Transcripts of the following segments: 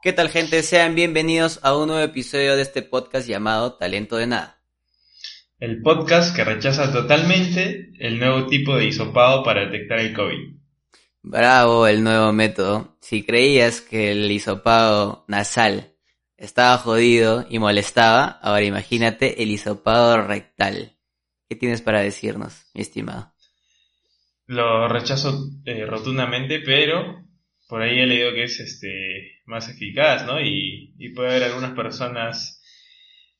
¿Qué tal gente? Sean bienvenidos a un nuevo episodio de este podcast llamado Talento de Nada. El podcast que rechaza totalmente el nuevo tipo de hisopado para detectar el COVID. Bravo el nuevo método. Si creías que el hisopado nasal estaba jodido y molestaba, ahora imagínate el hisopado rectal. ¿Qué tienes para decirnos, mi estimado? Lo rechazo eh, rotundamente, pero por ahí he leído que es este más eficaz, ¿no? Y, y puede haber algunas personas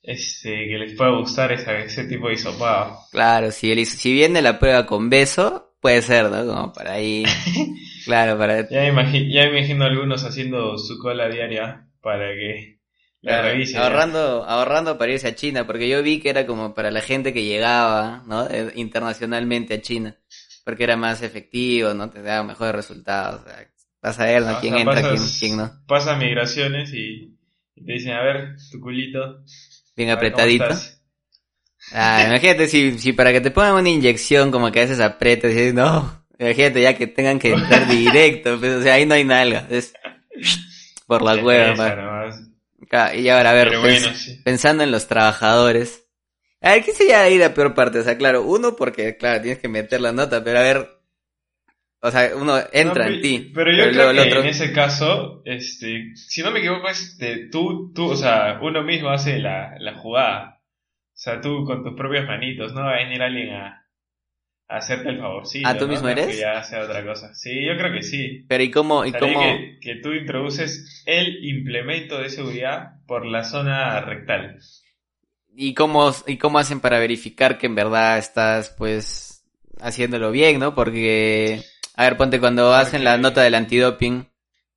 este, que les pueda gustar esa, ese tipo de hisopado. Claro, si, el, si viene la prueba con beso, puede ser, ¿no? Como para ahí. claro, para. Ya me, imagino, ya me imagino algunos haciendo su cola diaria para que la Claro, revisen. ahorrando, ahorrando para irse a China, porque yo vi que era como para la gente que llegaba, ¿no? Eh, Internacionalmente a China, porque era más efectivo, ¿no? Te daba mejores resultados. O sea, vas a ver, ¿no? O ¿Quién entra, quién, pasas- quién no? Pasan migraciones y, y te dicen, a ver, tu culito. Bien apretadito. Ah, imagínate si, si para que te pongan una inyección como que a veces apretas y dices, no, imagínate ya que tengan que entrar directo, pues, o sea, ahí no hay nalga, es por la Te hueva, interesa pa. nomás. Ca- Y ahora, a ver, pens- sí. pensando en los trabajadores. A ver, ¿qué sería ahí la peor parte? O sea, claro, uno porque, claro, tienes que meter la nota, pero a ver, o sea, uno entra No, en ti. Pero yo creo que otro- en ese caso, este, si no me equivoco, es de tú, tú, o sea, uno mismo hace la, la jugada. O sea, tú con tus propias manitos, no va a venir alguien a, a hacerte el favorcito. Ah, ¿tú ¿no? mismo No eres? Que ya sea otra cosa. Sí, yo creo que sí. Pero ¿y cómo, y cómo, que, que tú introduces el implemento de seguridad por la zona rectal. y cómo, y cómo hacen para verificar que en verdad estás, pues, haciéndolo bien, ¿no? Porque, a ver, ponte cuando hacen la nota del antidoping,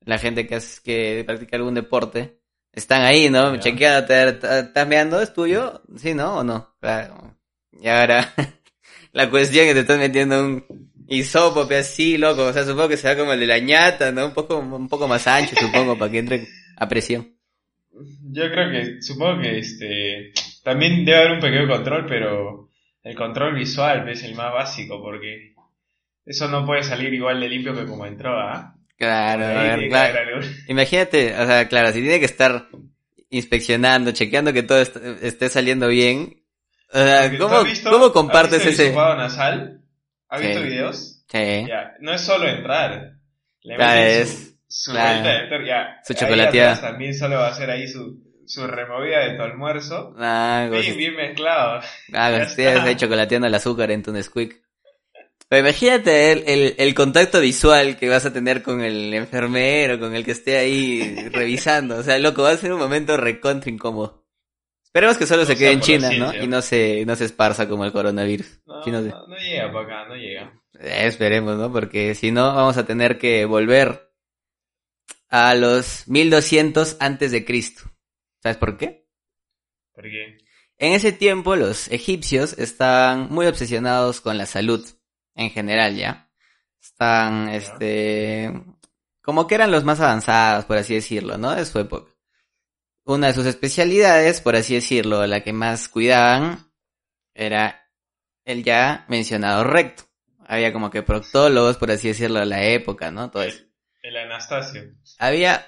la gente que, hace, que practica algún deporte, están ahí, ¿no? Chequeándote, ¿estás meando? ¿Es tuyo? ¿Sí, no? ¿O no? Claro. Y ahora, la cuestión es que te estás metiendo un hisopo así, loco, o sea, supongo que será como el de la ñata, ¿no? Un poco, un poco más ancho, supongo, para que entre a presión. Yo creo que, supongo que este, también debe haber un pequeño control, pero el control visual es el más básico, porque eso no puede salir igual de limpio que como entró, ¿ah? Claro, Ahí a ver, claro. Imagínate, o sea, claro, si tiene que estar inspeccionando, chequeando que todo est- esté saliendo bien. O sea, Porque, ¿tú ¿cómo, visto- ¿cómo compartes has visto ese? nasal? ¿Has Sí. visto videos? Sí. Ya, no es solo entrar. Le Claro, es- su, su claro. dentro, ya. Su chocolateada. También solo va a hacer ahí su, su removida de tu almuerzo. Ah, Bien, bien mezclado. ah, estés está. ahí chocolateando el azúcar en tu Nesquik. Pero imagínate el, el, el contacto visual que vas a tener con el enfermero, con el que esté ahí revisando. O sea, loco, va a ser un momento recontra incómodo. Esperemos que solo se quede en por China, ¿no? Y no se, no se esparza como el coronavirus. No, no llega para acá, no llega. Eh, esperemos, ¿no? Porque si no, vamos a tener que volver a los 1200 antes de Cristo. ¿Sabes por qué? Porque En ese tiempo los egipcios estaban muy obsesionados con la salud en general, ¿ya? Están, este, como que eran los más avanzados, por así decirlo, ¿no? De su época. Una de sus especialidades, por así decirlo, la que más cuidaban, era el ya mencionado recto. Había como que proctólogos, por así decirlo, de la época, ¿no? Todo eso. el Anastasio. Había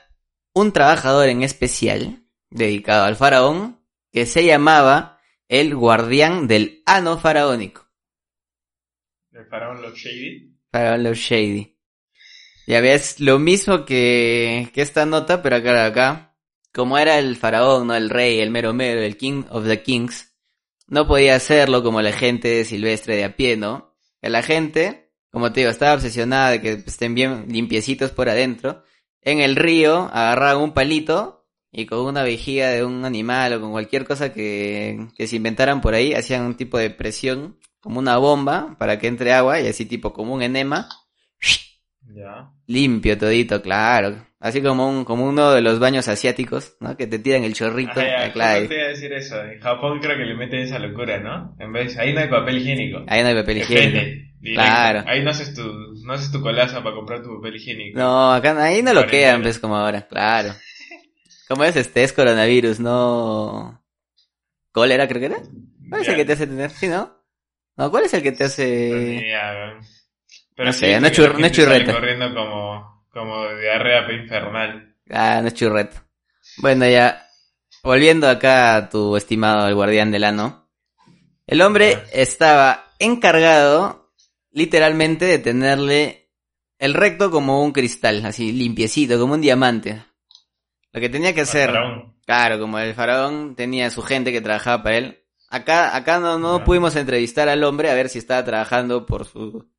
un trabajador en especial dedicado al faraón que se llamaba el guardián del ano faraónico. El faraón Love Shady. Faraón Love Shady. Ya ves, lo mismo que, que esta nota, pero acá, acá, como era el faraón, no el rey, el mero mero, el king of the kings, no podía hacerlo como la gente silvestre de a pie, ¿no? La gente, como te digo, estaba obsesionada de que estén bien limpiecitos por adentro. En el río agarraban un palito y con una vejiga de un animal o con cualquier cosa que, que se inventaran por ahí, hacían un tipo de presión, como una bomba, para que entre agua y así tipo como un enema. Ya. Limpio todito, claro. Así como un, como uno de los baños asiáticos, ¿no? Que te tiran el chorrito. Ajá, ya, ah, claro. te iba a decir eso. En Japón creo que le meten esa locura, ¿no? En vez, ahí no hay papel higiénico. Ahí no hay papel higiénico. Claro. Ahí no haces tu, no haces tu colaza para comprar tu papel higiénico. No, acá ahí no lo quedan, pues, como ahora, claro. Como es este, es coronavirus, no... ¿Cólera creo que era? ¿Cuál es el Ya. que te hace tener? ¿Sí, no? No, ¿cuál es el que te hace...? weón. Pero No sí sé, dice no churreta. corriendo como, como diarrea infernal. Ah, no es churreto. Bueno, ya, volviendo acá a tu estimado el guardián del ano. El hombre Ah. estaba encargado, literalmente, de tenerle el recto como un cristal, así, limpiecito, como un diamante. Lo que tenía que hacer, Faraón. claro, como el faraón tenía su gente que trabajaba para él. Acá, acá no, no pudimos entrevistar al hombre a ver si estaba trabajando por su,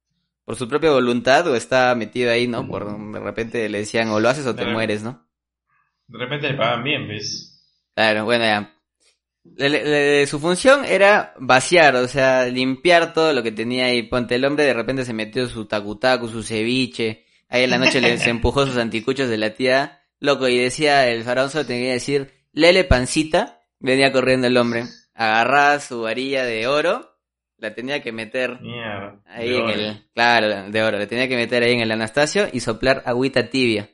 por su propia voluntad o estaba metido ahí, ¿no? Por, de repente le decían o lo haces o te mueres, ¿no? De repente le pagan bien, ¿ves? Claro, bueno, ya. Le- le- le- su función era vaciar, o sea, limpiar todo lo que tenía ahí. Ponte el hombre de repente se metió su tacutacu, su ceviche. Ahí en la noche le se empujó sus anticuchos de la tía. Loco, y decía el faraón solo tenía que decir, lele pancita. Venía corriendo el hombre. Agarraba su varilla de oro. La tenía que meter Mierda. ahí en oro. el, claro, de oro. Le tenía que meter ahí en el Anastasio y soplar agüita tibia.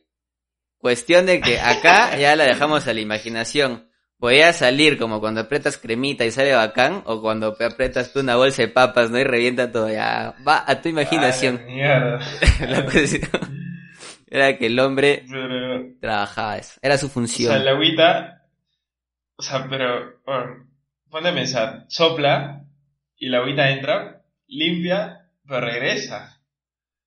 Cuestión de que acá ya la dejamos a la imaginación. Podía salir como cuando apretas cremita y sale bacán, o cuando apretas tú una bolsa de papas, ¿no? Y revienta todo, ya. Va a tu imaginación. Mierda. La era que el hombre Pero, trabajaba eso. Era su o sea, función. el agüita, o sea, pero, bueno, ponte a pensar, sopla y la agüita entra, limpia, pero regresa.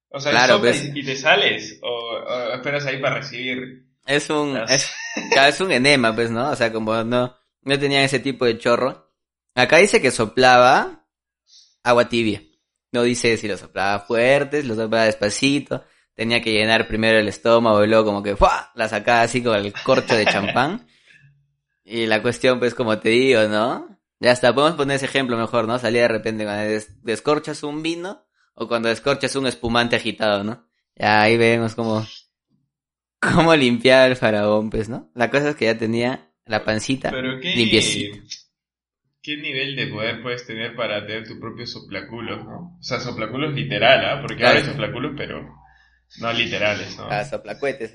O sea, Claro, sopla pues. y, y te sales, o, o esperas ahí para recibir. Es un, Las- es, es un enema, pues, ¿no? O sea, como no, no tenían ese tipo de chorro. Acá dice que soplaba agua tibia. No dice si lo soplaba fuerte, si lo soplaba despacito. Tenía que llenar primero el estómago y luego como que ¡fua! la sacaba así con el corcho de champán. Y la cuestión, pues, como te digo, ¿no? Ya está, podemos poner ese ejemplo mejor, ¿no? Salía de repente cuando des- descorchas un vino o cuando descorchas un espumante agitado, ¿no? Ya ahí vemos como cómo limpiar el faraón, pues, ¿no? La cosa es que ya tenía la pancita Pero qué, limpiecita. qué nivel de poder puedes tener para tener tu propio soplaculo, ¿no? O sea, soplaculos literal, ¿ah? Porque Claro. ahora hay soplaculos, pero no literales, ¿no? Ah, soplacuetes.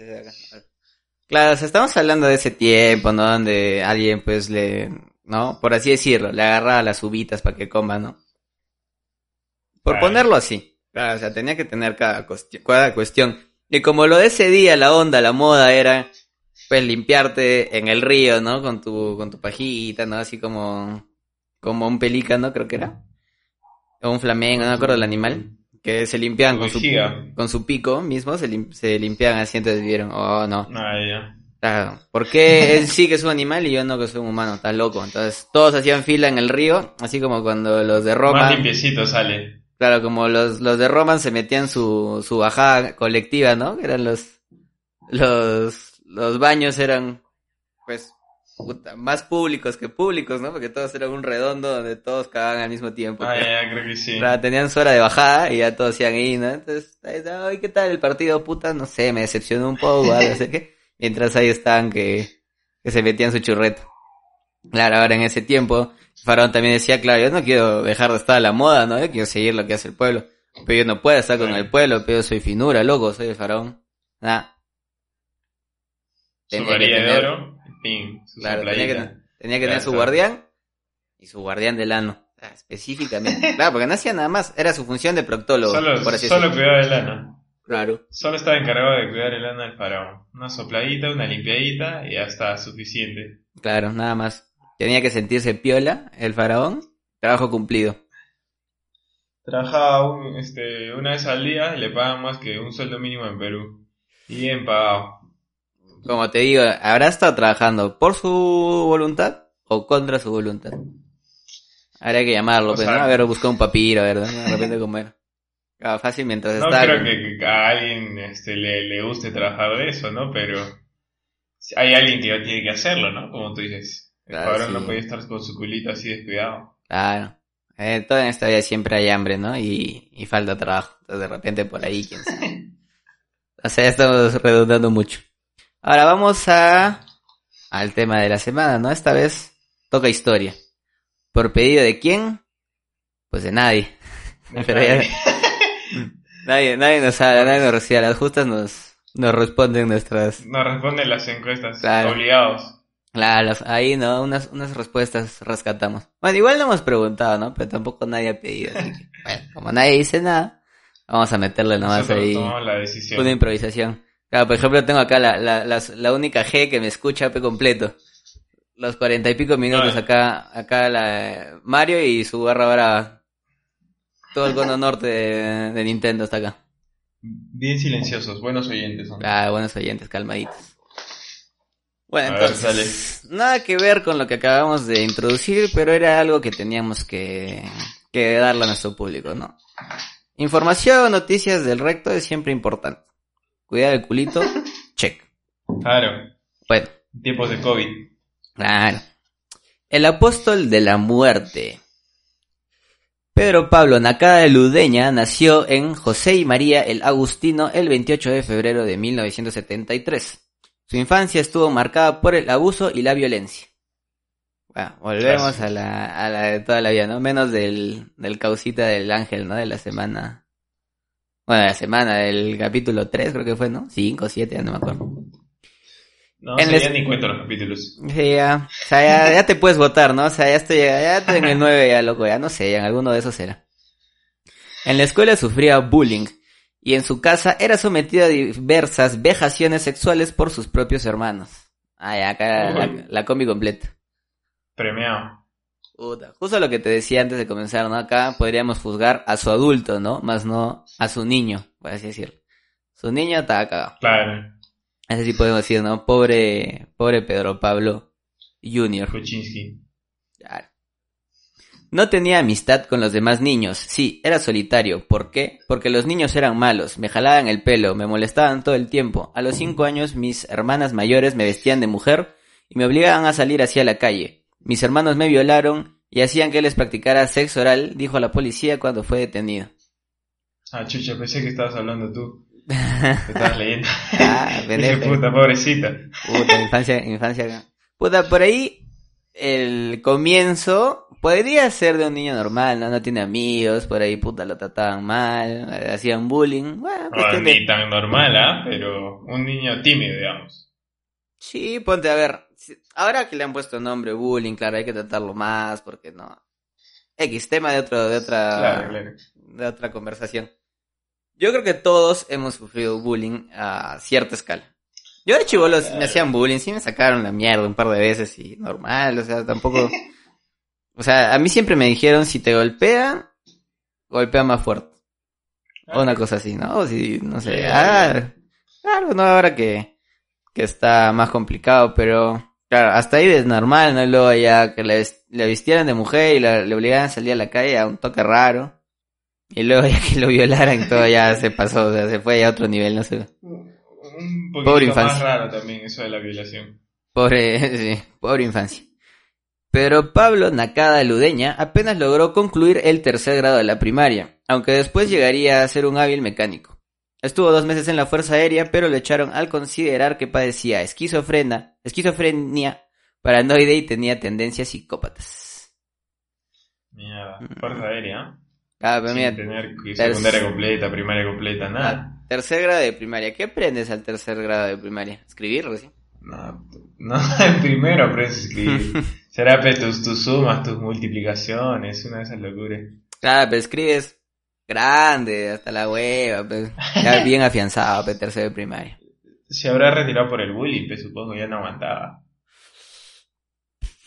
Claro, o sea, estamos hablando de ese tiempo, ¿no? Donde alguien, pues, le, ¿no? Por así decirlo, le agarraba las uvitas para que coma, ¿no? Por ponerlo así. Claro, o sea, tenía que tener cada, cuestión- cada cuestión. Y como lo de ese día, la onda, la moda era, pues, limpiarte en el río, ¿no? Con tu, con tu pajita, ¿no? Así como, como un pelícano, creo que era. O un flamengo, no me acuerdo del animal. Que se limpiaban con su, con su pico mismo, se, lim- se limpiaban así, entonces vieron, oh, no. Ah, ya. Claro, ¿por qué él sí que es un animal y yo no que soy un humano? Está loco. Entonces todos hacían fila en el río, así como cuando los de Más Roma, limpiecito sale. claro, como los, los de Roma se metían su, su bajada colectiva, ¿no? Que eran los, los, los baños eran, pues, puta, más públicos que públicos, ¿no? Porque todos eran un redondo donde todos cagaban al mismo tiempo. Ah, ya, creo que sí. Claro, tenían su hora de bajada y ya todos hacían ahí, ¿no? Entonces, ay, ¿qué tal el partido, puta? No sé, me decepcionó un poco, algo así que, mientras ahí estaban que, que se metían su churreto. Claro, ahora en ese tiempo, Faraón también decía, claro, yo no quiero dejar de estar a la moda, ¿no? Yo quiero seguir lo que hace el pueblo. Pero yo no puedo estar con el pueblo, pero yo soy finura, loco, soy el faraón. Nada, Su tenía que varilla de tener- oro, pin, su claro, tenía que, sopladita. tenía que tener su guardián y su guardián del ano. Ah, Específicamente. Claro, porque no hacía nada más. Era su función de proctólogo, Solo, por así solo cuidaba el ano. Claro. Solo estaba encargado de cuidar el ano del faraón. Una sopladita, una limpiadita y ya está suficiente. Claro, nada más. Tenía que sentirse piola, el faraón. Trabajo cumplido. Trabajaba un- este, una vez al día y le pagan más que un sueldo mínimo en Perú. Y bien pagado. Como te digo, ¿habrá estado trabajando por su voluntad o contra su voluntad? Habría que llamarlo, O pues, sea- ¿no? A ver, buscar un papiro, ¿verdad? De repente comer. Claro, fácil mientras No está... creo que, que a alguien este, le, le guste trabajar de eso, ¿no? Pero hay alguien que tiene que hacerlo, ¿no? Como tú dices. El Claro, faraón sí. no podía estar con su culito así descuidado. Claro. Eh, todo en esta vida siempre hay hambre, ¿no? Y, y falta trabajo. Entonces, de repente por ahí, quién sabe. O sea, ya estamos redundando mucho. Ahora vamos a al tema de la semana, ¿no? Esta vez toca historia. ¿Por pedido de quién? Pues de nadie. Pero ya- Nadie, nadie nos habla, nadie nos recibe. Las justas nos, nos responden nuestras... No responden las encuestas. Claro. Obligados. Claro, ahí, ¿no? Unas, unas respuestas rescatamos. Bueno, igual no hemos preguntado, ¿no? Pero tampoco nadie ha pedido. Así que, bueno, como nadie dice nada, vamos a meterle nomás Nosotros ahí la decisión. una improvisación. Claro, por ejemplo, tengo acá la, la, las- la única G que me escucha P completo. Los cuarenta y pico minutos acá, acá la Mario y su barra brava. Todo el cono norte de, de Nintendo está acá. Bien silenciosos, buenos oyentes. Ah, buenos oyentes, calmaditos. Bueno, A ver, entonces, nada que ver con lo que acabamos de introducir, pero era algo que teníamos que, que darle a nuestro público, ¿no? Información, noticias del recto es siempre importante. Cuidar el culito, check. Claro, Bueno, tiempos de COVID. claro. El apóstol de la muerte. Pedro Pablo Nakada de Ludeña nació en José y María el Agustino el 28 de febrero de 1973. Su infancia estuvo marcada por el abuso y la violencia. Bueno, volvemos a la, a la de toda la vida, ¿no? Menos del, del causita del ángel, ¿no? De la semana. Bueno, de la semana del capítulo 3 creo que fue, ¿no? 5, 7, ya no me acuerdo. No, En les- ya ni cuento los capítulos. Sí, ya, o sea, ya, ya te puedes votar, ¿no? O sea, ya estoy, ya estoy en el 9 ya, loco, ya no sé, ya en alguno de esos era. En la escuela sufría bullying y en su casa era sometido a diversas vejaciones sexuales por sus propios hermanos. Ah, ya, acá la, la, la combi completa. Premiado. Puta, justo lo que te decía antes de comenzar, ¿no? Acá podríamos juzgar a su adulto, ¿no? Más no a su niño, por así decirlo. Su niño estaba cagado. Claro, Así sí podemos decir, ¿no? Pobre, pobre Pedro Pablo Junior. Kuczynski. No tenía amistad con los demás niños. Sí, era solitario. ¿Por qué? Porque los niños eran malos, me jalaban el pelo, me molestaban todo el tiempo. A los cinco años mis hermanas mayores me vestían de mujer y me obligaban a salir hacia la calle. Mis hermanos me violaron y hacían que les practicara sexo oral, dijo la policía cuando fue detenido. Ah, chucha, pensé que estabas hablando tú. Estabas leyendo. Ah, Dije, puta, pobrecita. Puta, infancia, infancia. Puta, por ahí el comienzo podría ser de un niño normal, ¿no? No tiene amigos, por ahí puta lo trataban mal, hacían bullying. Bueno, No, de- ni tan normal, ¿ah? Pero un niño tímido, digamos. Sí, ponte a ver. Ahora que le han puesto nombre bullying, claro, hay que tratarlo más porque no. X, tema de otro, de otra, Claro, claro. de otra conversación. Yo creo que todos hemos sufrido bullying a cierta escala. Yo de chivolos me hacían bullying, sí me sacaron la mierda un par de veces y normal, o sea, tampoco... O sea, a mí siempre me dijeron, si te golpean, golpea más fuerte. O una cosa así, ¿no? O si, no sé, ah, claro, no, ahora que, que está más complicado, pero claro, hasta ahí es normal, ¿no? Luego ya que le vistieran de mujer y la- le obligaran a salir a la calle a un toque raro. Y luego ya que lo violaran todo ya se pasó, o sea, se fue a otro nivel, no sé. Un Pobre más infancia. raro también eso de la violación. Pobre, sí, pobre infancia. Pero Pablo Nakada Ludeña apenas logró concluir el tercer grado de la primaria, aunque después llegaría a ser un hábil mecánico. Estuvo dos meses en la Fuerza Aérea, pero le echaron al considerar que padecía esquizofrenia, esquizofrenia paranoide y tenía tendencias psicópatas. Mierda, Mm. fuerza aérea. ¿Ah? Pero mira, tener secundaria completa, primaria completa, nada. ah, tercer grado de primaria. ¿Qué aprendes al tercer grado de primaria? ¿Escribir recién? No, no, primero aprendes a escribir. Será tus, tus sumas, tus multiplicaciones, una de esas locuras. Claro, pero escribes grande, hasta la hueva, pues, ya bien afianzado, pues, tercero de primaria. Se habrá retirado por el bullying, pe, supongo, ya no aguantaba.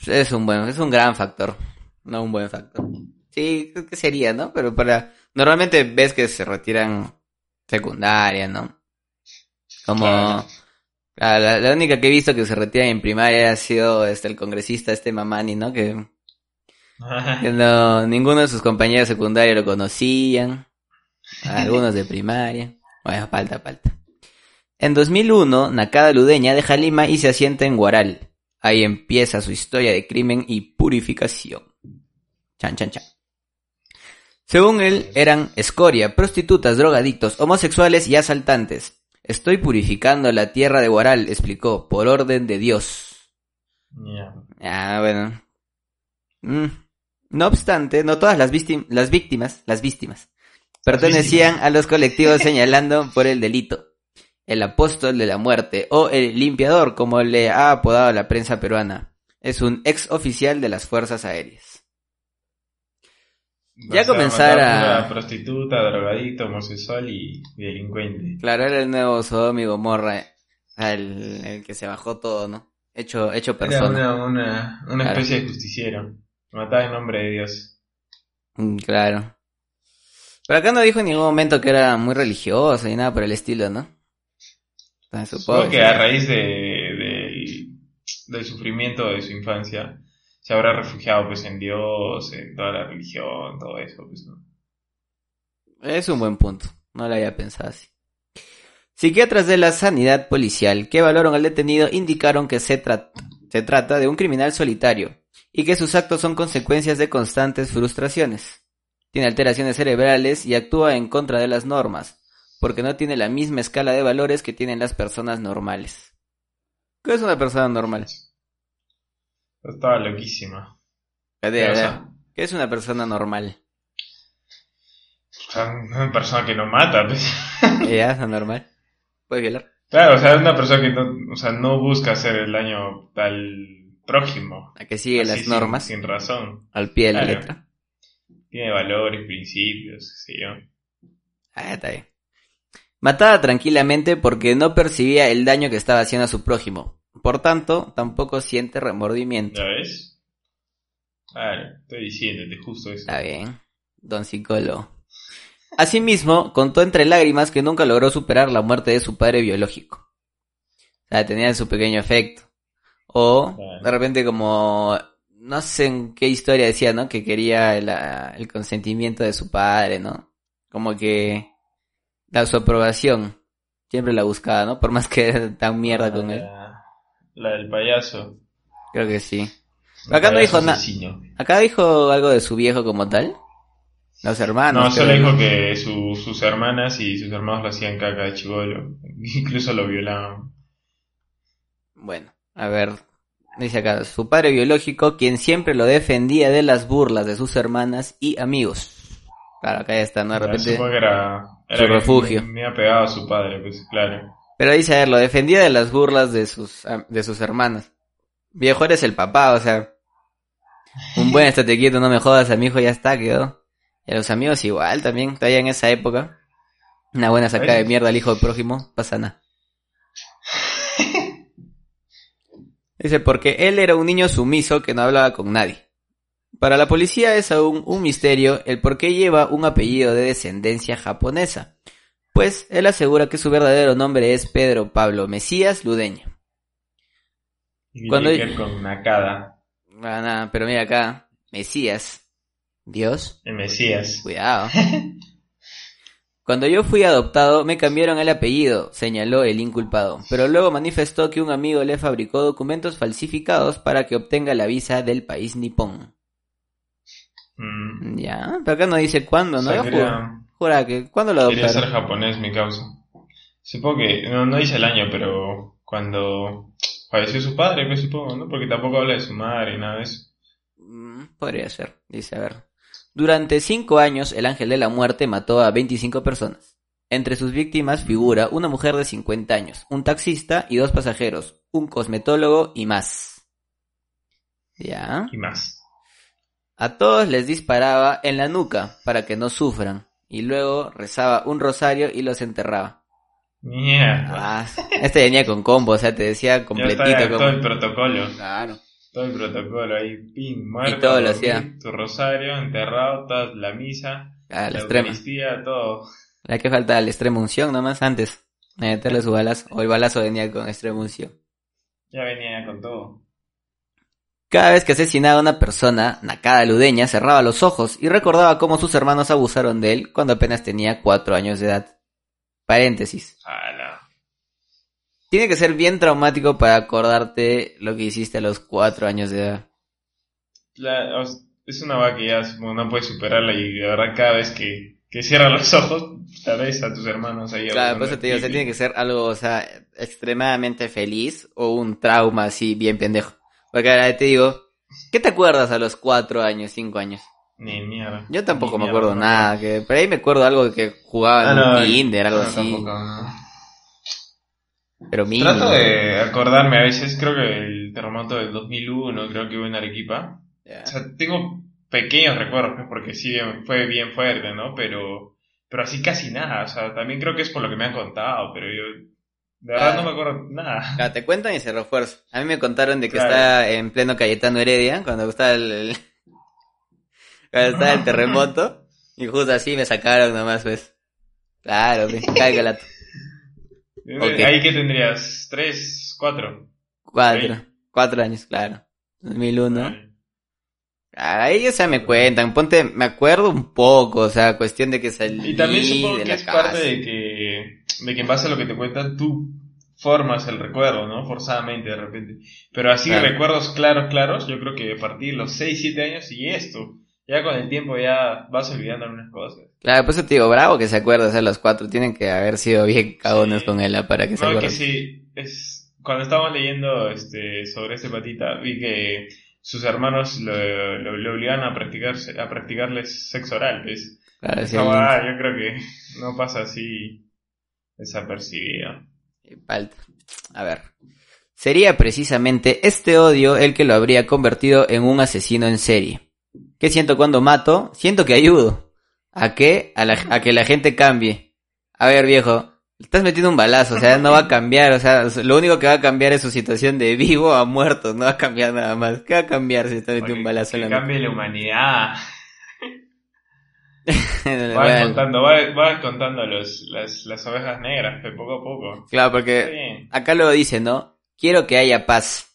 Es un buen, es un gran factor, no un buen factor. Sí, creo que sería, ¿no? Pero para, normalmente ves que se retiran secundaria, ¿no? Como, Claro. la, única que he visto que se retira en primaria ha sido este, el congresista, este Mamani, ¿no? Que, que no, ninguno de sus compañeros secundarios lo conocían. Algunos de primaria. Bueno, falta, falta. En 2001, Nakada Ludeña deja Lima y se asienta en Guaral. Ahí empieza su historia de crimen y purificación. Chan, chan, chan. Según él, eran escoria, prostitutas, drogadictos, homosexuales y asaltantes. Estoy purificando la tierra de Guaral, explicó, por orden de Dios. Ah, bueno. Mm. No obstante, no todas las, las víctimas, las víctimas, pertenecían a los colectivos señalando por el delito. El apóstol de la muerte, o el limpiador, como le ha apodado la prensa peruana, es un ex oficial de las Fuerzas Aéreas. Ya O sea, comenzar mataba a- pura prostituta, drogadicto, homosexual y, y delincuente. Claro, era el nuevo Sodom y Gomorra, eh, el, el que se bajó todo, ¿no? Hecho, hecho Era persona. una, una, una Claro. especie de justiciero. Mataba en nombre de Dios. Mm, Claro. Pero acá no dijo en ningún momento que era muy religioso ni nada por el estilo, ¿no? O sea, Supongo que a raíz de, del- del sufrimiento de su infancia se habrá refugiado pues en Dios, en toda la religión, todo eso, pues, ¿no? Es un buen punto. No lo había pensado así. Psiquiatras de la sanidad policial que evaluaron al detenido indicaron que se, tra- se trata de un criminal solitario y que sus actos son consecuencias de constantes frustraciones. Tiene alteraciones cerebrales y actúa en contra de las normas, porque no tiene la misma escala de valores que tienen las personas normales. ¿Qué es una persona normal? Estaba loquísima. Pero, o sea, ¿Qué es una persona normal? o sea, una persona que no mata, pues. ¿Ella es normal? ¿Puede violar? Claro, o sea, es una persona que no, o sea, no busca hacer el daño al prójimo. ¿A que sigue Así las normas Sin, razón. al pie de la letra? Tiene valores, principios, qué sé yo. Ah, está bien. Mataba tranquilamente porque no percibía el daño que estaba haciendo a su prójimo. Por tanto, tampoco siente remordimiento. ¿Ya ves? Claro, estoy diciéndote justo eso. Está bien, don psicólogo. Asimismo, contó entre lágrimas que nunca logró superar la muerte de su padre biológico. O sea, tenía su pequeño efecto. O, Claro. de repente como, no sé en qué historia decía, ¿no? Que quería el, ah, el consentimiento de su padre, ¿no? Como que, la, su aprobación. Siempre la buscaba, ¿no? Por más que era tan mierda con él. La, la del payaso. Creo que sí. El Acá no dijo na- asesino. ¿Acá dijo algo de su viejo como tal? Los hermanos. No, solo dijo que su- sus hermanas y sus hermanos lo hacían caca de chivolo. Incluso lo violaban. Bueno, a ver. Dice acá, su padre biológico, quien siempre lo defendía de las burlas de sus hermanas y amigos. Claro, acá ya está, ¿no? De repente. Era, era Su refugio. Me, me ha pegado a su padre, pues claro. Pero dice, a ver, lo defendía de las burlas de sus, de sus hermanas. Viejo eres el papá, o sea. Un buen estate quieto, no me jodas, a mi hijo ya está, quedó. Y a los amigos igual también, todavía en esa época. Una buena sacada de mierda al hijo del prójimo, pasa nada. Dice, porque él era un niño sumiso que no hablaba con nadie. Para la policía es aún un misterio el por qué lleva un apellido de descendencia japonesa. Pues él asegura que su verdadero nombre es Pedro Pablo Mesías Ludeño. Y Cuando- con Nakada, Ah, nada, pero mira acá, Mesías. Dios, el Mesías. cuidado. Cuando yo fui adoptado me cambiaron el apellido, señaló el inculpado, pero luego manifestó que un amigo le fabricó documentos falsificados para que obtenga la visa del país nipón. Mm. Ya, pero acá no dice cuándo, ¿no? Jura que cuándo lo Quería ser adoptaron. japonés, mi causa. Supongo que, no, no dice el año, pero cuando falleció su padre, pues supongo, ¿no? Porque tampoco habla de su madre y nada de eso. Mm, Podría ser, dice, a ver. Durante cinco años, el ángel de la muerte mató a 25 personas. Entre sus víctimas figura una mujer de 50 años, un taxista y dos pasajeros, un cosmetólogo y más. Ya. Y más. A todos les disparaba en la nuca para que no sufran, y luego rezaba un rosario y los enterraba. Mierda. Ah, este venía con combo, o sea, te decía ya completito está todo el protocolo. Claro. Todo el protocolo ahí, pin, muerto. todo lo hacía. Tu rosario, enterrado, toda la misa, A la. Eucaristía, todo. La que falta la extrema unción nomás antes. de Meterle su balazo. O el balazo venía con extrema unción. Ya venía con todo. Cada vez que asesinaba a una persona, Nakada Ludeña cerraba los ojos y recordaba cómo sus hermanos abusaron de él cuando apenas tenía cuatro años de edad. Paréntesis. Ala. Tiene que ser bien traumático para acordarte lo que hiciste a los cuatro años de edad. La- es una vaca que ya no puedes superarla y de verdad cada vez que, que cierras los ojos, la ves a tus hermanos ahí. Claro, por eso te digo, o sea, tiene que ser algo, o sea, extremadamente feliz o un trauma así bien pendejo. Porque ahora te digo, ¿qué te acuerdas a los cuatro años, cinco años? Ni mierda. Yo tampoco Ni me acuerdo mierda, nada, que por ahí me acuerdo algo que jugaba en Ah, no, un Tinder, algo no, así, tampoco, no. pero mínimo. Trato de acordarme a veces, creo que el terremoto del 2001, creo que hubo en Arequipa. O sea, tengo pequeños recuerdos, pues, porque sí fue bien fuerte, ¿no? Pero, pero así casi nada, o sea, también creo que es por lo que me han contado, pero yo de verdad no me acuerdo nada. te cuentan y se refuerza. A mí me contaron de que está en pleno Cayetano Heredia, cuando estaba el, cuando estaba el terremoto, y justo así me sacaron nomás, pues. Claro, pues, caiga Ahí que tendrías, tres, cuatro. Cuatro, cuatro años, claro. 2001. Ahí, o sea, me cuentan, ponte, me acuerdo un poco, o sea, cuestión de que salí Y también supongo que es parte de que, de que en base a lo que te cuentan, tú formas el recuerdo, ¿no? Forzadamente, de repente. Pero así, recuerdos claros, claros, yo creo que a partir de los 6, 7 años y esto, ya con el tiempo ya vas olvidando algunas cosas. Claro, pues te digo, bravo que se acuerda, o sea, los cuatro tienen que haber sido bien cagones con él para que se acuerde. que sí, es, cuando estábamos leyendo, este, sobre este patita, vi que sus hermanos le, lo, obligan a practicar a practicarles sexo oral, ¿ves? Claro, sí, yo creo que no pasa así desapercibido. Falta. A ver. Sería precisamente este odio el que lo habría convertido en un asesino en serie. ¿Qué siento cuando mato? Siento que ayudo. ¿A qué? A, a que la gente cambie. A ver, viejo, estás metiendo un balazo, o sea, no va a cambiar, o sea, lo único que va a cambiar es su situación de vivo a muerto, no va a cambiar nada más. ¿Qué va a cambiar si estás metiendo un balazo en la cambie la humanidad. va contando, va, contando los, las, las ovejas negras, de poco a poco. Claro, porque acá luego dice, ¿no? Quiero que haya paz.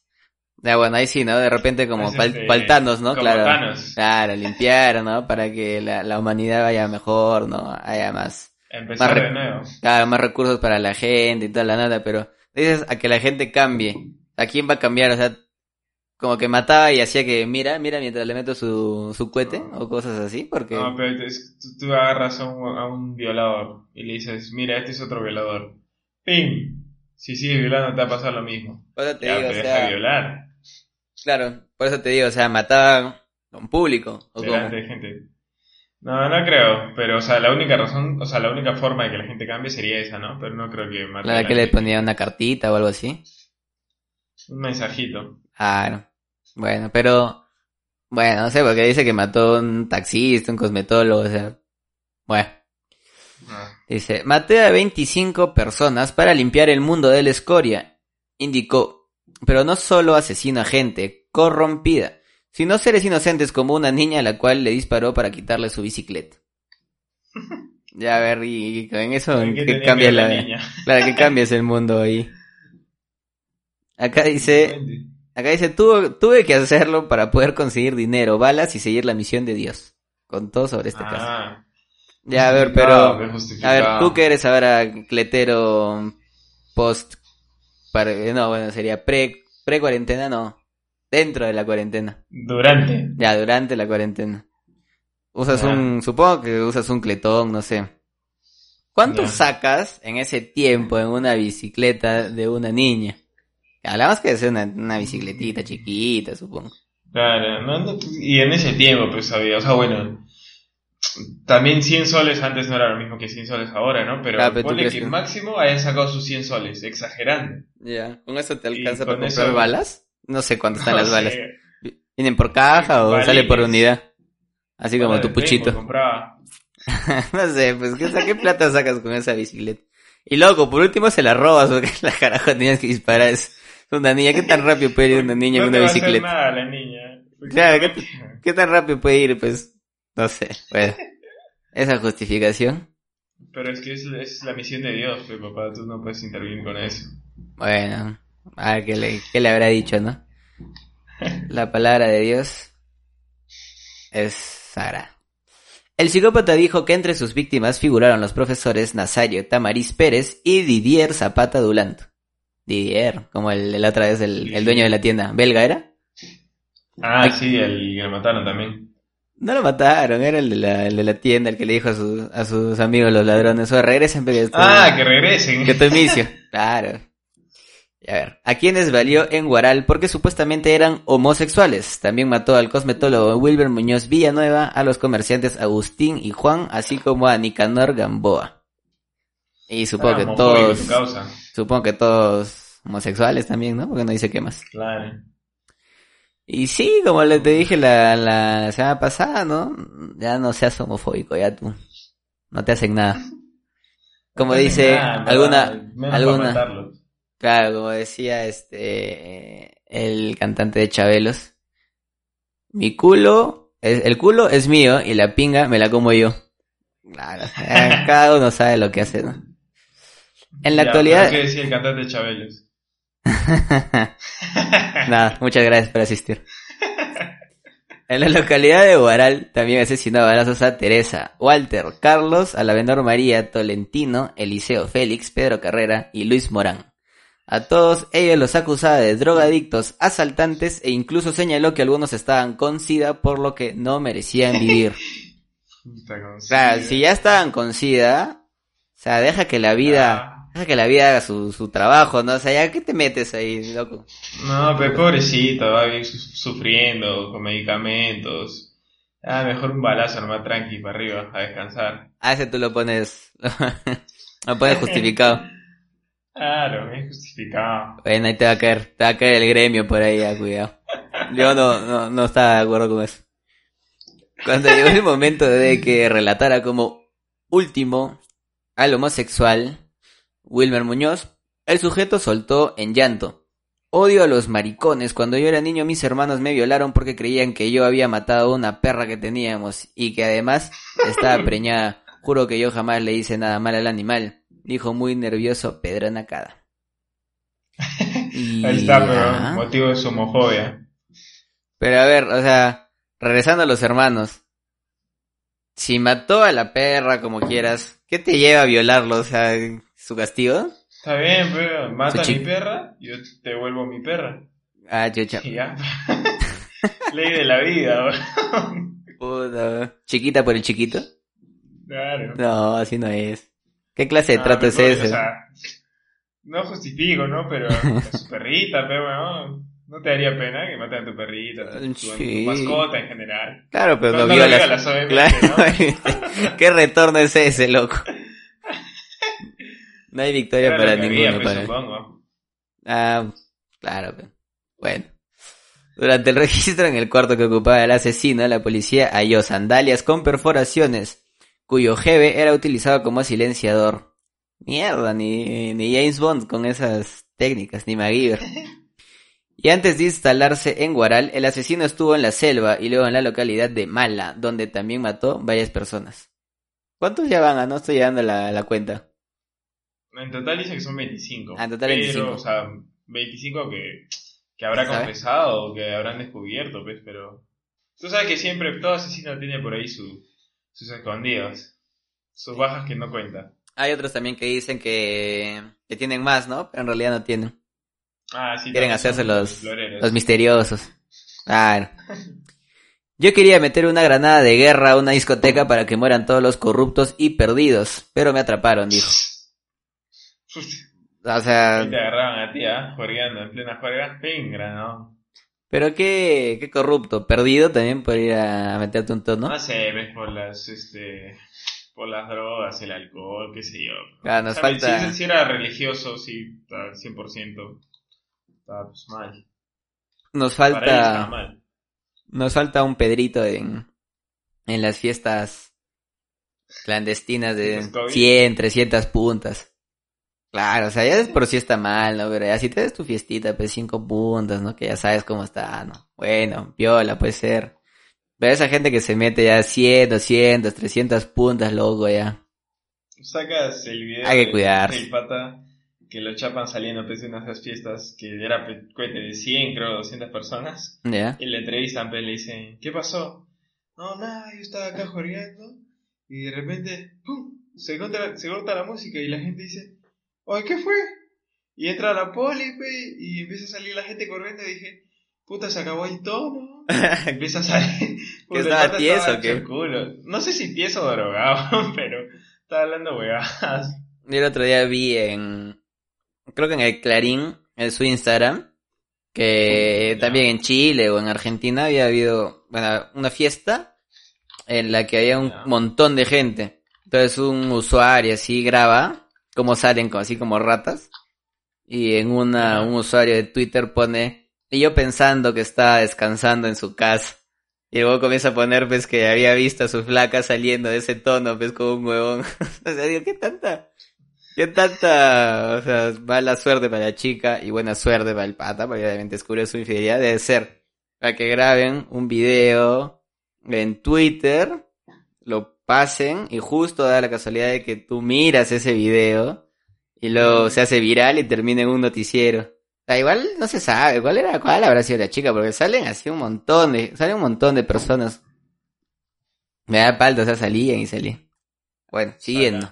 Ya, bueno, ahí sí, ¿no? De repente como faltanos, ¿no? claro. Claro, limpiar, ¿no? Para que la, la humanidad vaya mejor, ¿no? Haya más Empezar más de nuevo. Claro, más recursos para la gente y toda la nada, pero dices a que la gente cambie. ¿A quién va a cambiar? O sea, como que mataba y hacía que mira, mira mientras le meto su, su cohete o cosas así, porque... No, pero tú, agarras a un, a un, violador y le dices, mira, este es otro violador. ¡Pim! Si sigue violando te va a pasar lo mismo. Por eso te digo, o sea... violar. Claro, por eso te digo, o sea, mataba con público. ¿o Delante de gente. No, no creo, pero o sea, la única razón, o sea, la única forma de que la gente cambie sería esa, ¿no? Pero no creo que La que le ponía una cartita o algo así. Un mensajito. Ah, bueno, pero bueno, no sé, porque dice que mató un taxista, un cosmetólogo, o sea, bueno. Ah. Dice, maté a 25 personas para limpiar el mundo de la escoria, indicó, pero no solo asesino a gente corrompida, no seres inocentes como una niña a la cual le disparó para quitarle su bicicleta. Ya, a ver, y en eso, ¿qué, cambia la? Claro, que cambias el mundo ahí. Acá dice, acá dice, tuve, tuve que hacerlo para poder conseguir dinero, balas y seguir la misión de Dios. Con todo sobre este caso. Ah. Ya, a ver, pero, a ver, tú que eres ahora cletero post, para, no, bueno, sería pre, pre cuarentena, no. Dentro de la cuarentena. Durante. Ya, durante la cuarentena. Usas un, supongo que usas un cletón, no sé. ¿Cuánto sacas en ese tiempo en una bicicleta de una niña? Hablamos que es una, una bicicletita chiquita, supongo. Claro, no, y en ese tiempo, pues había, o sea, bueno, también 100 soles antes no era lo mismo que 100 soles ahora, ¿no? Pero, claro, que, que máximo hayan sacado sus 100 soles, exagerando. Ya, ¿con eso te alcanza para comprar balas? No sé cuánto están las balas. ¿Vienen por caja o sale por unidad? Así como tu puchito. no sé, pues ¿qué, plata sacas con esa bicicleta? Y loco, por último se la robas porque la carajo tenías que disparar. Es una niña, ¿qué tan rápido puede ir una niña con una bicicleta? nada la niña. Claro, ¿qué, tan rápido puede ir? Pues, no sé, pues, esa justificación. Pero es que es, es la misión de Dios, pues papá, tú no puedes intervenir con eso. Bueno, a ver qué le, qué le habrá dicho, ¿no? La palabra de Dios es Sara. El psicópata dijo que entre sus víctimas figuraron los profesores Nazario Tamariz Pérez y Didier Zapata Dulanto. Didier, como el, la otra vez el, dueño de la tienda. ¿Belga era? Ah, sí, el que lo mataron también. No lo mataron, era el de la, el de la tienda, el que le dijo a, sus a sus amigos los ladrones, o regresen, Ah, que regresen. Que tu inicio. Claro. A ver, ¿a quiénes valió en Guaral porque supuestamente eran homosexuales? También mató al cosmetólogo Wilber Muñoz Villanueva, a los comerciantes Agustín y Juan, así como a Nicanor Gamboa. Y supongo ah, que todos... Supongo que todos homosexuales también, ¿no? Porque no dice qué más. Claro. Y sí, como le te dije la, la semana pasada, ¿no? Ya no seas homofóbico, ya tú. No te hacen nada. Como No dice nada, alguna, menos alguna, claro, como decía este, el cantante de Chabelos. Mi culo, es, el culo es mío y la pinga me la como yo. Claro, cada uno sabe lo que hace, ¿no? En la Ya, actualidad, ¿Qué decía el cantante de Chabelos? Nada, muchas gracias por asistir. En la localidad de Guaral también asesinó a balazos a Teresa, Walter, Carlos, Alavenor María, Tolentino, Eliseo Félix, Pedro Carrera y Luis Morán. A todos ellos los acusaba de drogadictos, asaltantes e incluso señaló que algunos estaban con SIDA por lo que no merecían vivir. Como Claro, si- si ya estaban con SIDA, o sea, deja que la vida, Ah. que la vida haga su, su trabajo, ¿no? O sea, ya que te metes ahí, loco. No, pero pobrecito, va su- sufriendo con medicamentos. Ah, mejor un balazo nomás tranqui para arriba, a descansar. A ese tú lo pones, lo pones justificado. Claro, es justificado. Bueno, ahí te va a caer, te va a caer el gremio por ahí, ya, cuidado. Yo no, no, no estaba de acuerdo con eso. Cuando llegó el momento de que relatara como último al homosexual, Wilmer Muñoz, el sujeto soltó en llanto. Odio a los maricones. Cuando yo era niño mis hermanos me violaron porque creían que yo había matado a una perra que teníamos y que además estaba preñada. Juro que yo jamás le hice nada mal al animal. Dijo muy nervioso Pedro Nakada. Y- Ahí está, pero motivo de su homofobia. Pero a ver, o sea, regresando a los hermanos. Si mató a la perra como quieras, ¿qué te lleva a violarlo? O sea, su castigo. Está bien, pero mata a mi perra, yo te vuelvo mi perra. Ah, chucha. Y ya. Ley de la vida, bro. Puta, ¿Chiquita por el chiquito? Claro. No, así no es. ¿Qué clase de trato es ese? O sea, no justifico, ¿no? Pero su perrita, pero bueno, no te daría pena que maten a tu perrita, tu, tu- mascota en general. Claro, pero No, no, no lo violas. Claro. ¿Qué retorno es ese, loco? No hay victoria para ninguno. pues, para... Ah, claro. pe. Bueno. Durante el registro en el cuarto que ocupaba el asesino, la policía halló sandalias con perforaciones, cuyo jeve era utilizado como silenciador. Mierda, ni, ni James Bond con esas técnicas, ni MacGyver. Y antes de instalarse en Guaral, el asesino estuvo en la selva y luego en la localidad de Mala, donde también mató varias personas. ¿Cuántos ya van? Ah, No estoy llevando la, la cuenta. En total dice que son 25. Ah, en total pero, 25. o sea, 25 que, que habrá confesado o que habrán descubierto, pues, pero... Tú sabes que siempre todo asesino tiene por ahí su, sus escondidos. Sus bajas que no cuentan. Hay otros también que dicen que, que tienen más, ¿no? Pero en realidad no tienen. Ah, sí. Quieren hacerse los, los misteriosos. Claro. Yo quería meter una granada de guerra a una discoteca para que mueran todos los corruptos y perdidos, pero me atraparon, dijo. O sea, Ahí te agarraban a ti, ¿ah? Juergueando en plena juerga. Pingra, ¿no? pero qué, qué corrupto. Perdido también por ir a meterte un tono. No sé, ves por las, este... Por las drogas, el alcohol, qué sé yo. Ah, nos O sea, falta- Si, si era religioso, sí, está 100%. Estaba pues mal. Nos falta, mal. nos falta un Pedrito en, en las fiestas clandestinas de ¿Fiestas COVID? 100, 300 puntas. Claro, o sea, ya es por si está mal, ¿no? Pero ya si te das tu fiestita, pues 5 puntas, ¿no? Que ya sabes cómo está, ¿no? Bueno, viola, puede ser. Pero esa gente que se mete ya 100, 200, 300 puntas, loco, ya. Sacas el video Hay que cuidarse. del pata que lo chapan saliendo pues, de una de esas fiestas que era pues, cohete de 100, creo, 200 personas. ¿Ya? Y le entrevistan, pues le dicen, ¿qué pasó? No, nada, yo estaba acá jorgeando y de repente, ¡pum! Se corta, se corta la música y la gente dice, oye, ¿qué fue? Y entra la poli, pe, y empieza a salir la gente corriendo y dije, puta, se acabó el tono. empieza a salir. el estaba tieso o qué? culo. No sé si tieso o drogado, pero estaba hablando huevadas. Yo el otro día vi en, creo que en el Clarín, en su Instagram, que también en Chile o en Argentina había habido, bueno, una fiesta en la que había un montón de gente. Entonces un usuario así graba cómo salen así como ratas y en una, un usuario de Twitter pone Y yo pensando que estaba descansando en su casa. Y luego comienza a poner, pues, que había visto a su flaca saliendo de ese tono, pues, como un huevón. o sea, digo, ¿qué tanta? ¿Qué tanta, o sea, mala suerte para la chica y buena suerte para el pata, porque obviamente descubrió su infidelidad, debe ser para que graben un video en Twitter, lo pasen y justo da la casualidad de que tú miras ese video y luego se hace viral y termina en un noticiero. O sea, igual no se sabe cuál era, cuál habrá sido la chica, porque salen así un montón de, salen un montón de personas. Me da palto, o sea, salían y salían. Bueno, siguiendo.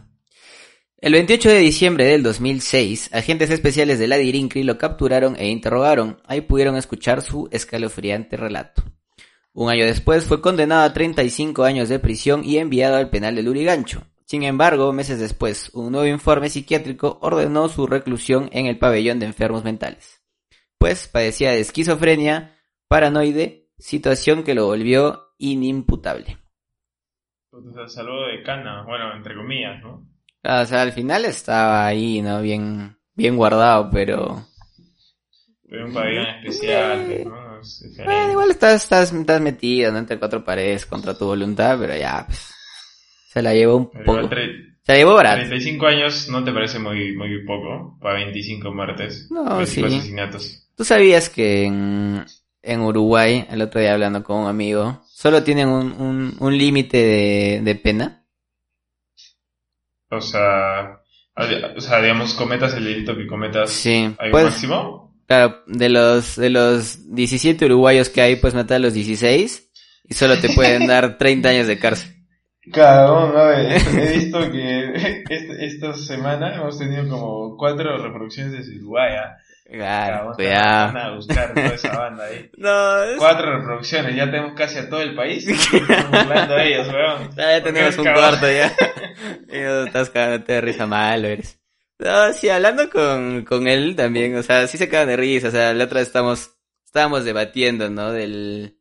El 28 de diciembre del 2006, agentes especiales de la Dirincri lo capturaron e interrogaron. Ahí pudieron escuchar su escalofriante relato. Un año después fue condenado a 35 años de prisión y enviado al penal de Lurigancho. Sin embargo, meses después, un nuevo informe psiquiátrico ordenó su reclusión en el pabellón de enfermos mentales, pues padecía de esquizofrenia paranoide, situación que lo volvió inimputable. Salud de cana, bueno, entre comillas, ¿no? O sea, al final estaba ahí, ¿no? Bien, bien guardado, pero... Pero un pabellón especial, ¿no? Igual estás, estás, estás metido, ¿no? Entre cuatro paredes contra tu voluntad, pero ya, pues... Se la llevó un poco. Se la llevó barato. 35 años no te parece muy, muy poco para 25 muertes. No, 25 sí. asesinatos. ¿Tú sabías que en, en, Uruguay, el otro día hablando con un amigo, solo tienen un, un, un límite de, de pena? O sea, o sea, digamos, cometas el delito que cometas. Sí. ¿Hay un máximo? Claro, de los, de los 17 uruguayos que hay, puedes matar a los 16 y solo te pueden dar 30 años de cárcel. Cabrón, a ver, he visto que esta semana hemos tenido como cuatro reproducciones de Uruguay. Claro, cuidado. Van a buscar toda esa banda ahí. No, es... Cuatro reproducciones, ya tenemos casi a todo el país. Estamos hablando de ellos, weón. Ya, tenemos un cuarto ya. y no estás cagándote de risa malo, eres. No, sí, hablando con, con él también, o sea, sí se cagan de risa, o sea, la otra vez estamos, estábamos debatiendo, ¿no? Del,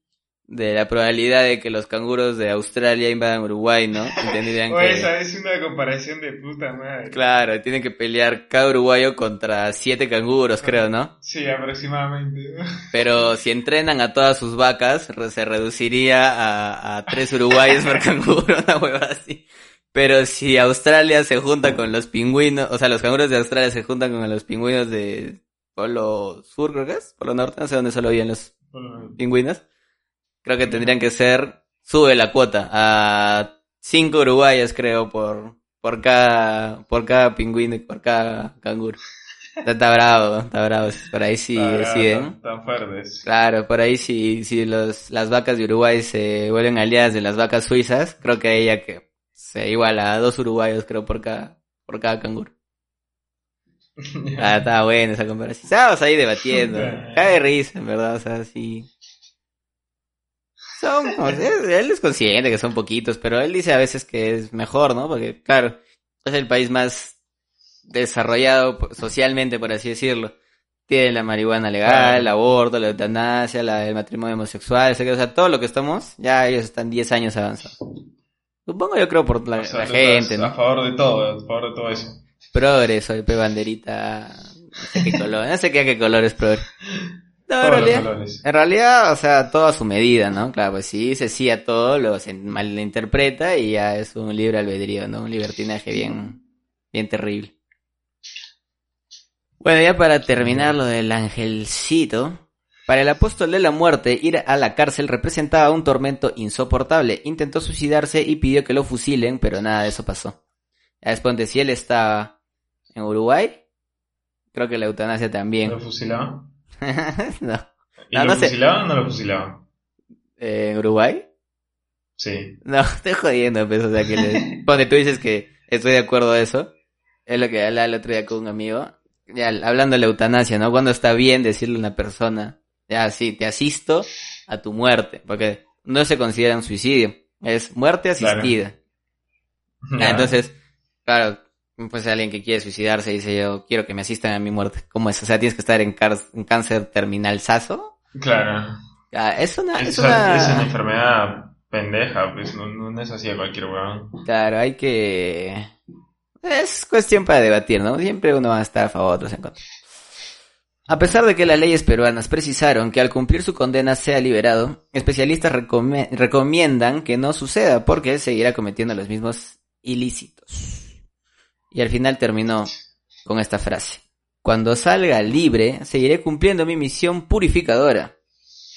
de la probabilidad de que los canguros de Australia invadan Uruguay, ¿no? Entenderían que... esa es una comparación de puta madre. Claro, tienen que pelear cada uruguayo contra siete canguros, creo, ¿no? Sí, aproximadamente. Pero si entrenan a todas sus vacas, se reduciría a, a tres uruguayos por canguro, una hueva así. Pero si Australia se junta con los pingüinos, o sea, los canguros de Australia se juntan con los pingüinos de Polo Sur, creo que es, Polo Norte, no sé dónde solo viven los pingüinos Creo que tendrían que ser, sube la cuota a cinco uruguayas, creo, por, por cada, por cada pingüino y por cada canguro. Está, bravo, está bravo. Por ahí sí deciden. Tan, fuertes. Claro, por ahí sí, si los, las vacas de Uruguay se vuelven aliadas de las vacas suizas, creo que ella que se iguala a dos uruguayos, creo, por cada, por cada canguro. ah, está buena esa comparación. Estábamos ahí debatiendo. Cae risa, en verdad, o sea, sí. Son, él es consciente que son poquitos, pero él dice a veces que es mejor, ¿no? Porque, claro, es el país más desarrollado socialmente, por así decirlo. Tiene la marihuana legal, el aborto, la eutanasia, el matrimonio homosexual, o sea, todo lo que estamos, ya ellos están 10 años avanzados. Supongo yo creo por la, gente, ¿no? A favor de todo, a favor de todo eso. Progreso, banderita, no sé qué color, no sé qué, qué color es progreso. No, en realidad, en realidad, o sea, todo a su medida, ¿no? Claro, pues si dice sí a todo, lo se malinterpreta y ya es un libre albedrío, ¿no? Un libertinaje bien, bien terrible. Bueno, ya para terminar lo del angelcito, para el apóstol de la muerte, ir a la cárcel representaba un tormento insoportable. Intentó suicidarse y pidió que lo fusilen, pero nada de eso pasó. Después si él estaba en Uruguay, creo que la eutanasia también. ¿Lo fusilaban? no. ¿Y lo fusilaban o no lo fusilaban? ¿En Uruguay? Sí. No, estoy jodiendo, pues, o sea, que le... tú dices que estoy de acuerdo a eso, es lo que hablaba el otro día con un amigo, ya, hablando de la eutanasia, ¿no? Cuando está bien decirle a una persona, ya, sí, te asisto a tu muerte, porque no se considera un suicidio, es muerte asistida. entonces, claro, pues alguien que quiere suicidarse dice yo quiero que me asistan a mi muerte. ¿Cómo es? O sea, tienes que estar en, cáncer terminal saso. Claro. Ah, es una, es, una... enfermedad pendeja, pues no, es así a cualquier weón. Claro, hay que... Es cuestión para debatir, ¿no? Siempre uno va a estar a favor, otros en contra. A pesar de que las leyes peruanas precisaron que al cumplir su condena sea liberado, especialistas recome- recomiendan que no suceda porque seguirá cometiendo los mismos ilícitos. Y al final terminó con esta frase. Cuando salga libre, seguiré cumpliendo mi misión purificadora.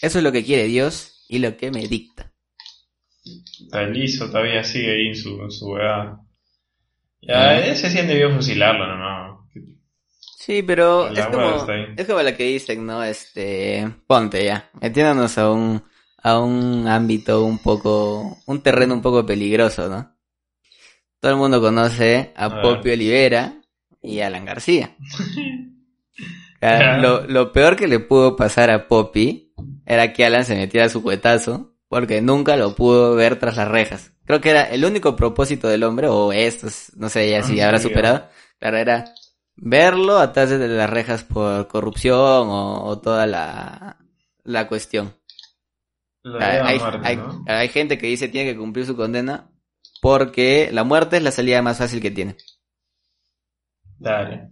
Eso es lo que quiere Dios y lo que me dicta. Está liso, todavía sigue ahí en su, en su. Ya, ese sí debido fusilarlo, no, no. Sí, pero es como, es como la que dicen, ¿no? Este, ponte ya, metiéndonos a un, a un ámbito un poco, un terreno un poco peligroso, ¿no? Todo el mundo conoce a A. Poppy Olivera y a Alan García. Lo, lo peor que le pudo pasar a Poppy era que Alan se metiera su cuetazo porque nunca lo pudo ver tras las rejas. Creo que era el único propósito del hombre, o esto, es- no sé ya si Ah, habrá superado, claro, era verlo atrás de las rejas por corrupción o, o toda la, la cuestión. Lo Ah, hay, muerto, hay- ¿no? hay gente que dice tiene que cumplir su condena porque la muerte es la salida más fácil que tiene. Dale.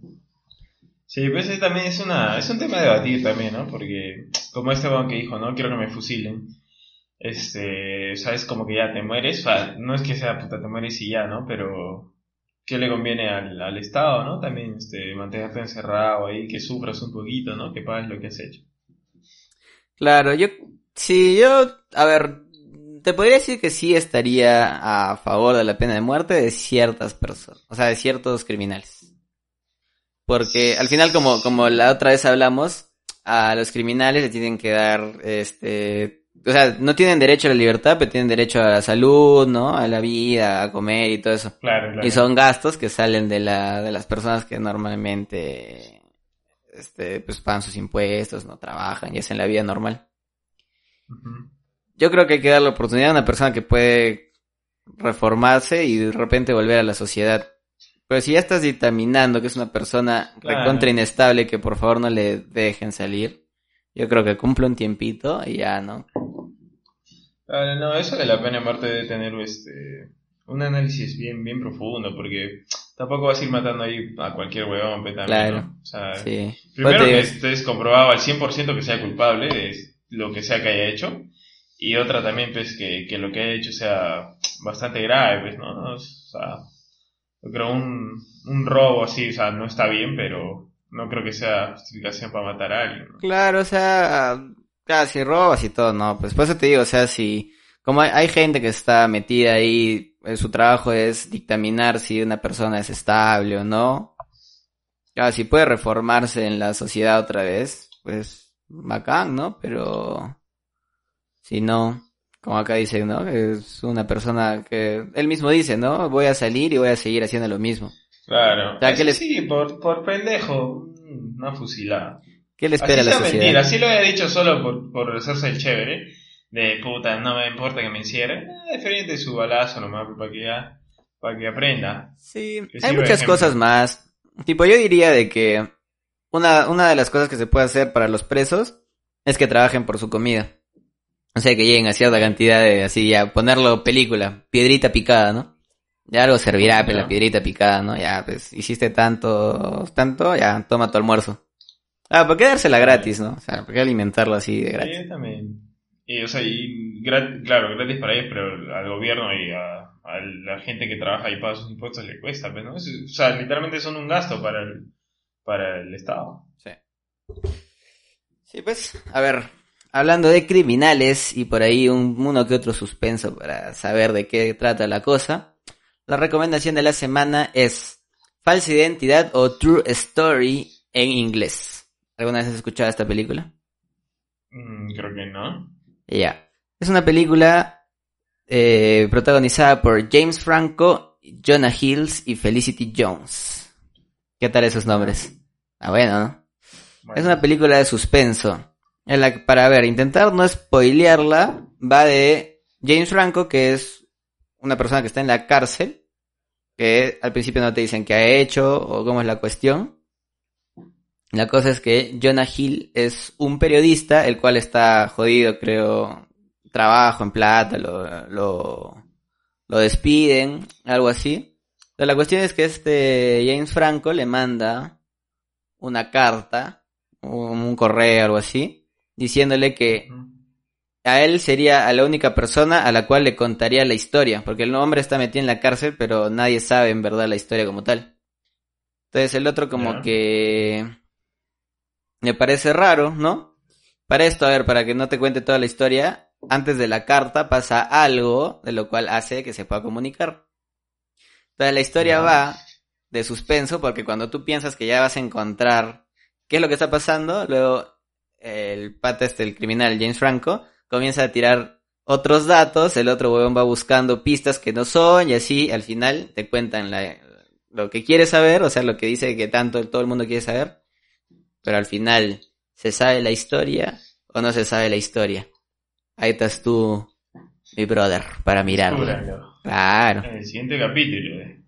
Sí, pues ese también es una, es un tema de debatir también, ¿no? Porque, como este que dijo, no quiero que me fusilen. Este, sabes como que ya te mueres, o sea, no es que sea puta te mueres y ya, ¿no? Pero, ¿qué le conviene al, al Estado, no? También, este, mantenerte encerrado ahí, que sufras un poquito, ¿no? Que pagues lo que has hecho. Claro, yo, sí, yo, a ver, te podría decir que sí estaría a favor de la pena de muerte de ciertas personas, o sea, de ciertos criminales. Porque al final, como, como la otra vez hablamos, a los criminales le tienen que dar, este, o sea, no tienen derecho a la libertad, pero tienen derecho a la salud, ¿no? A la vida, a comer y todo eso. Claro, claro. Y son gastos que salen de la, de las personas que normalmente, este, pues pagan sus impuestos, no trabajan y hacen la vida normal. Yo creo que hay que dar la oportunidad a una persona que puede reformarse y de repente volver a la sociedad. Pero si ya estás dictaminando que es una persona Claro. recontra inestable que por favor no le dejen salir, yo creo que cumple un tiempito y ya, ¿no? Claro, no, eso de la pena de muerte debe tener este, un análisis bien, bien profundo, porque tampoco vas a ir matando ahí a cualquier huevón, también, Claro. ¿no? O sea, Sí. primero Ponte- que estés comprobado al 100% que sea culpable de lo que sea que haya hecho, y otra también, pues, que, que lo que haya hecho sea bastante grave, pues, ¿no? ¿no? O sea, yo creo un, un robo así, o sea, no está bien, pero no creo que sea justificación para matar a alguien, ¿no? Claro, o sea, claro, si robas y todo, no, pues por eso te digo, o sea, si, como hay, hay gente que está metida ahí, eh, su trabajo es dictaminar si una persona es estable o no, claro, si puede reformarse en la sociedad otra vez, pues, bacán, ¿no? Pero, si no, como acá dice, ¿no? Es una persona que, él mismo dice, ¿no? Voy a salir y voy a seguir haciendo lo mismo. Claro. O sea, ¿qué Eso les- Sí, por, por pendejo, mm, una fusilada. ¿Qué le espera a Así la sea sociedad? mentira, así lo había dicho solo por, por hacerse el chévere. De puta, no me importa que me encierren. Eh, diferente su balazo nomás para que ya, para que aprenda. Sí, Que hay muchas cosas más. Tipo, yo diría de que una, una de las cosas que se puede hacer para los presos es que trabajen por su comida. O sea, que lleguen a cierta cantidad de, así, ya, ponerlo película, piedrita picada, ¿no? Ya algo servirá, pues, Ya. la piedrita picada, ¿no? Ya, pues, hiciste tanto, tanto, ya, toma tu almuerzo. Ah, ¿por qué dársela gratis, no? O sea, ¿por qué alimentarlo así de gratis? Sí, también. Y, o sea, y gra- claro, gratis para ellos, pero al gobierno y a, a la gente que trabaja y paga sus impuestos le cuesta, pues, ¿no? O sea, literalmente son un gasto para el, para el Estado. Sí. Sí, pues, a ver, hablando de criminales y por ahí un, uno que otro suspenso para saber de qué trata la cosa, la recomendación de la semana es Falsa Identidad o True Story en inglés. ¿Alguna vez has escuchado esta película? Mm, creo que no. Ya. Es una película eh, protagonizada por James Franco, Jonah Hills y Felicity Jones. ¿Qué tal esos nombres? Ah, bueno, ¿no? Bueno, Es una película de suspenso. En la que, para ver, intentar no spoilearla, va de James Franco, que es una persona que está en la cárcel, que al principio no te dicen qué ha hecho o cómo es la cuestión. La cosa es que Jonah Hill es un periodista, el cual está jodido, creo, trabajo en plata, lo, lo, lo despiden, algo así. Pero la cuestión es que este James Franco le manda una carta un, un correo algo así, diciéndole que a él sería a la única persona a la cual le contaría la historia, porque el hombre está metido en la cárcel, pero nadie sabe en verdad la historia como tal. Entonces el otro como que me parece raro, ¿no? Para esto, a ver, para que no te cuente toda la historia, antes de la carta pasa algo de lo cual hace que se pueda comunicar. Entonces la historia va de suspenso porque cuando tú piensas que ya vas a encontrar qué es lo que está pasando, luego el pata este, el criminal James Franco, comienza a tirar otros datos, el otro huevón va buscando pistas que no son y así al final te cuentan la- lo que quieres saber, o sea, lo que dice que tanto todo el mundo quiere saber, pero al final se sabe la historia o no se sabe la historia. Ahí estás tú, mi brother, para mirarlo. Claro. En el siguiente capítulo. eh.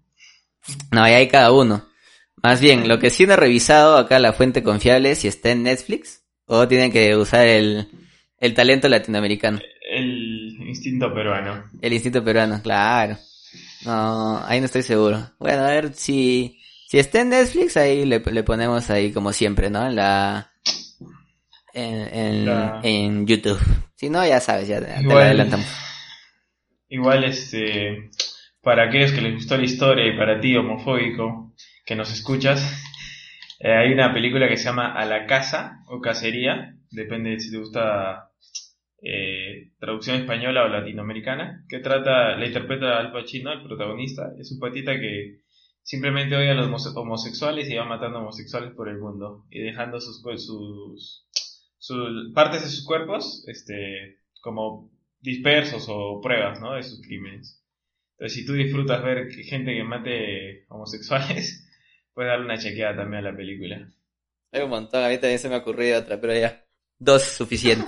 No, ahí hay cada uno. Más bien, lo que sí no he revisado acá la fuente confiable es si está en Netflix o tienen que usar el, el talento latinoamericano, El instinto peruano. el instinto peruano, claro. No, ahí no estoy seguro. Bueno, a ver si, si está en Netflix, ahí le, le ponemos ahí como siempre, ¿no? En la, en, en, La- en YouTube. Si no, ya sabes, ya te, te lo Igual- adelantamos. Igual, este, para aquellos que les gustó la historia y para ti, homofóbico, que nos escuchas, eh, hay una película que se llama A la Casa o Cacería, depende de si te gusta eh, traducción española o latinoamericana, que trata, la interpreta Al Pacino, el protagonista, es un patita que simplemente odia a los homose- homosexuales y va matando homosexuales por el mundo y dejando sus, cue- sus, partes de sus cuerpos, este, como dispersos o pruebas. De sus crímenes. Entonces, si tú disfrutas ver gente que mate homosexuales, puedes darle una chequeada también a la película. Hay un montón, a mí también se me ha ocurrido otra, pero ya. Dos es suficiente.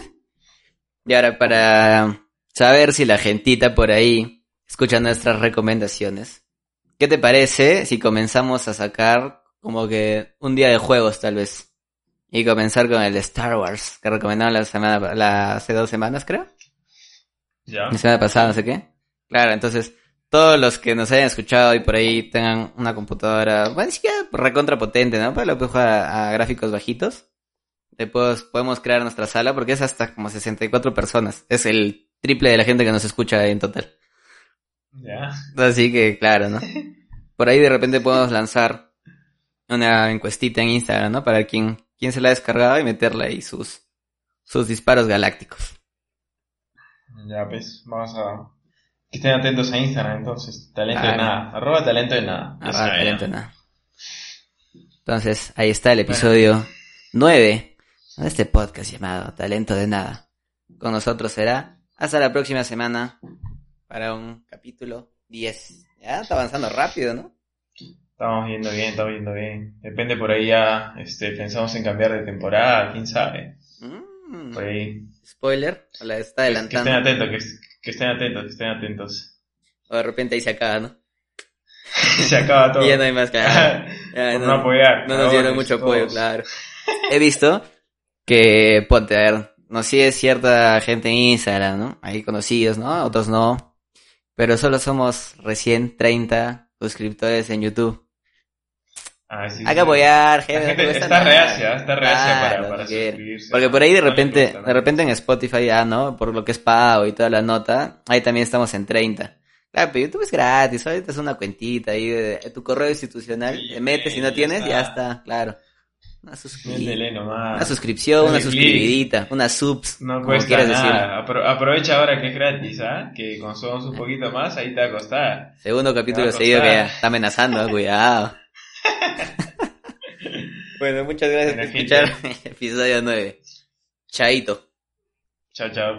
Y ahora para saber si la gentita por ahí escucha nuestras recomendaciones. ¿Qué te parece si comenzamos a sacar como que un día de juegos tal vez? Y comenzar con el de Star Wars, que recomendaron la semana, la, hace dos semanas creo. ¿Ya? La semana pasada, no sé qué. Claro, entonces, todos los que nos hayan escuchado y por ahí tengan una computadora, bueno, ni siquiera recontra potente, ¿no? Pero lo puedes jugar a, a gráficos bajitos. Después podemos crear nuestra sala porque es hasta como 64 personas. Es el triple de la gente que nos escucha en total. ¿Ya? Así que, claro, ¿no? Por ahí de repente podemos lanzar una encuestita en Instagram, ¿no? Para quien, quien se la ha descargado y meterle ahí sus, sus disparos galácticos. Ya, pues, vamos a... Que estén atentos a Instagram, entonces. Talento Ah, de nada. Arroba talento de nada. Ah, talento, ¿no? nada. Entonces, ahí está el episodio 9 de este podcast llamado Talento de Nada. Con nosotros será hasta la próxima semana para un capítulo 10. Ya está avanzando rápido, ¿no? Estamos viendo bien, estamos viendo bien. Depende por ahí ya, este, pensamos en cambiar de temporada, quién sabe. Mm, Por ahí. Spoiler, o la está Que, que estén adelantando. atentos, que, que estén atentos, que estén atentos. O de repente ahí se acaba, ¿no? Se acaba todo. Y ya no hay más que no, no apoyar. no nos dieron Cabrones, mucho apoyo, todos. claro. He visto que, ponte, a ver, no sigue cierta gente en Instagram, ¿no? Hay conocidos, ¿no? Otros no. Pero solo somos recién 30 suscriptores en YouTube. Ah, sí, Hay que apoyar, gente. no está reacia, está reacia Claro, para, para suscribirse. Porque por ahí de No repente, de repente en Spotify ya, ¿no? Por lo que es pago y toda la nota, ahí también estamos en 30. Claro, pero YouTube es gratis, ahorita es una cuentita ahí de, de tu correo institucional, Sí, te metes, si no tienes, ya está, claro. Una suscripción. Nomás. Una suscripción, una Dale click. suscribidita, una subs, No cuesta decirlo. nada. Apro- aprovecha ahora que es gratis, ¿ah? Que consumamos un poquito más, ahí te va a costar. Segundo capítulo seguido que está amenazando, eh, cuidado. bueno, muchas gracias por escuchar el episodio 9. Chaito. Chao, chao.